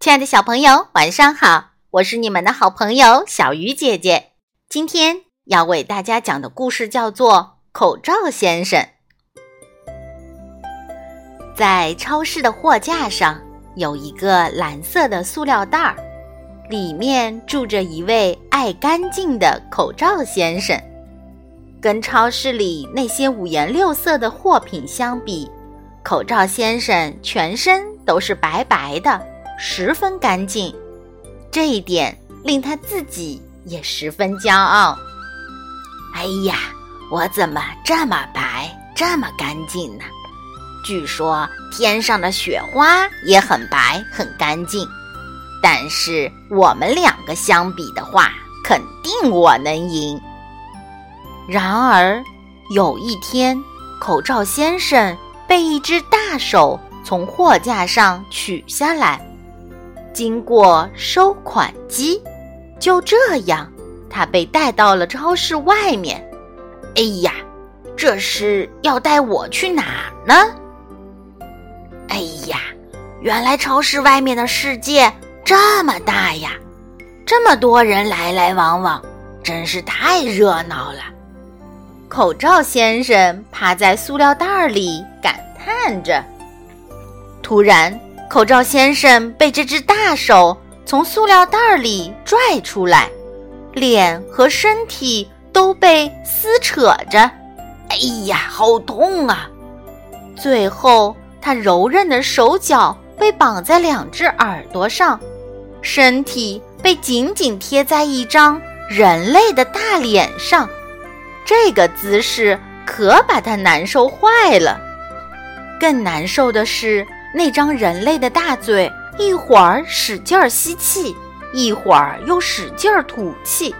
亲爱的小朋友，晚上好！我是你们的好朋友小鱼姐姐。今天要为大家讲的故事叫做《口罩先生》。在超市的货架上有一个蓝色的塑料袋儿，里面住着一位爱干净的口罩先生。跟超市里那些五颜六色的货品相比，口罩先生全身都是白白的。十分干净，这一点令他自己也十分骄傲。哎呀，我怎么这么白，这么干净呢？据说天上的雪花也很白，很干净。但是我们两个相比的话，肯定我能赢。然而有一天，口罩先生被一只大手从货架上取下来。经过收款机，就这样，他被带到了超市外面。哎呀，这是要带我去哪儿呢？哎呀，原来超市外面的世界这么大呀，这么多人来来往往，真是太热闹了。口罩先生趴在塑料袋里感叹着，突然。口罩先生被这只大手从塑料袋里拽出来，脸和身体都被撕扯着。哎呀，好痛啊！最后，他柔韧的手脚被绑在两只耳朵上，身体被紧紧贴在一张人类的大脸上。这个姿势可把他难受坏了。更难受的是。那张人类的大嘴，一会儿使劲儿吸气，一会儿又使劲儿吐气，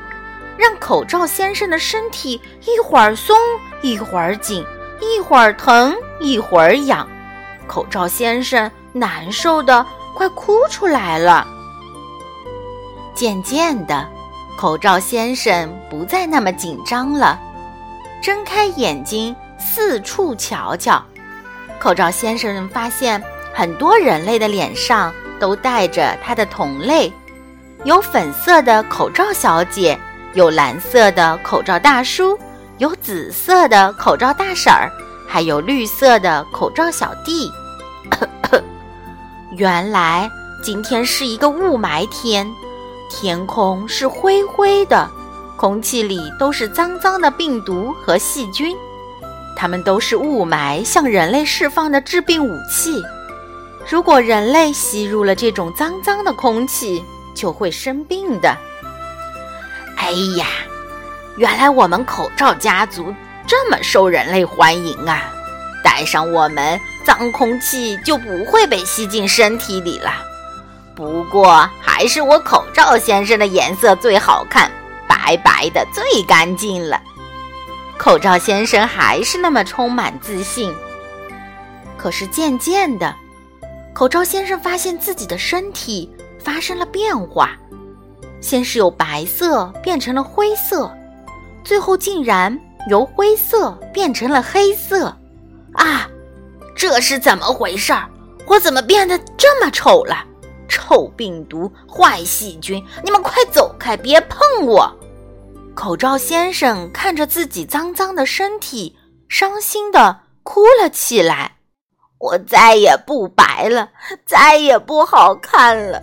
让口罩先生的身体一会儿松，一会儿紧，一会儿疼，一会儿痒。口罩先生难受的快哭出来了。渐渐的，口罩先生不再那么紧张了，睁开眼睛四处瞧瞧。口罩先生发现。很多人类的脸上都带着他的同类，有粉色的口罩小姐，有蓝色的口罩大叔，有紫色的口罩大婶儿，还有绿色的口罩小弟。原来今天是一个雾霾天，天空是灰灰的，空气里都是脏脏的病毒和细菌，它们都是雾霾向人类释放的致病武器。如果人类吸入了这种脏脏的空气，就会生病的。哎呀，原来我们口罩家族这么受人类欢迎啊！戴上我们，脏空气就不会被吸进身体里了。不过，还是我口罩先生的颜色最好看，白白的最干净了。口罩先生还是那么充满自信。可是渐渐的。口罩先生发现自己的身体发生了变化，先是由白色变成了灰色，最后竟然由灰色变成了黑色。啊，这是怎么回事儿？我怎么变得这么丑了？臭病毒、坏细菌，你们快走开，别碰我！口罩先生看着自己脏脏的身体，伤心的哭了起来。我再也不白了，再也不好看了。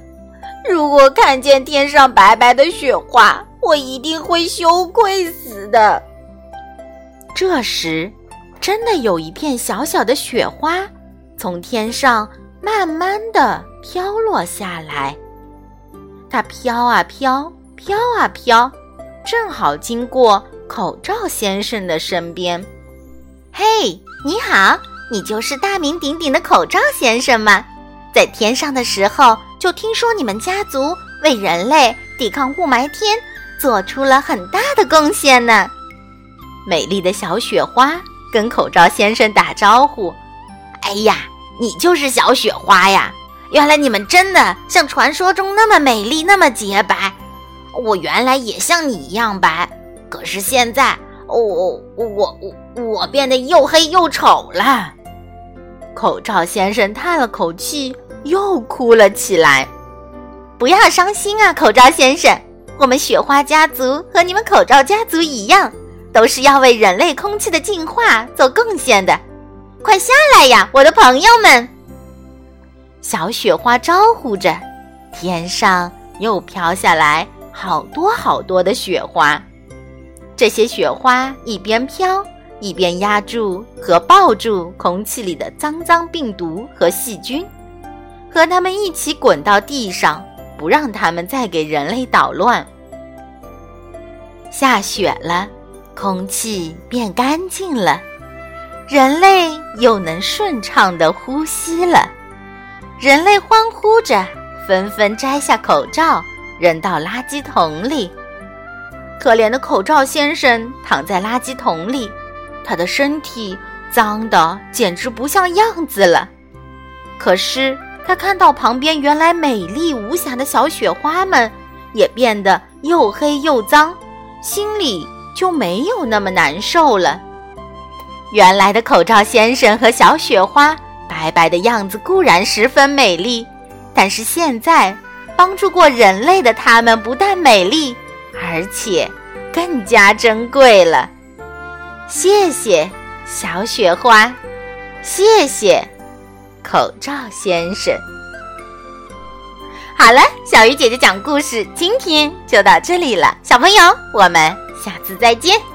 如果看见天上白白的雪花，我一定会羞愧死的。这时，真的有一片小小的雪花从天上慢慢的飘落下来，它飘啊飘，飘啊飘，正好经过口罩先生的身边。嘿，你好。你就是大名鼎鼎的口罩先生吗？在天上的时候，就听说你们家族为人类抵抗雾霾天做出了很大的贡献呢。美丽的小雪花跟口罩先生打招呼：“哎呀，你就是小雪花呀！原来你们真的像传说中那么美丽，那么洁白。我原来也像你一样白，可是现在我我我我变得又黑又丑了。”口罩先生叹了口气，又哭了起来。不要伤心啊，口罩先生。我们雪花家族和你们口罩家族一样，都是要为人类空气的净化做贡献的。快下来呀，我的朋友们！小雪花招呼着，天上又飘下来好多好多的雪花。这些雪花一边飘，一边压住和抱住空气里的脏脏病毒和细菌，和它们一起滚到地上，不让它们再给人类捣乱。下雪了，空气变干净了。人类又能顺畅的呼吸了，人类欢呼着，纷纷摘下口罩，扔到垃圾桶里。可怜的口罩先生躺在垃圾桶里，他的身体脏得简直不像样子了。可是他看到旁边原来美丽无瑕的小雪花们，也变得又黑又脏，心里就没有那么难受了。原来的口罩先生和小雪花，白白的样子固然十分美丽，但是现在帮助过人类的他们不但美丽，而且更加珍贵了。谢谢小雪花，谢谢口罩先生。好了，小鱼姐姐讲故事今天就到这里了，小朋友，我们下次再见。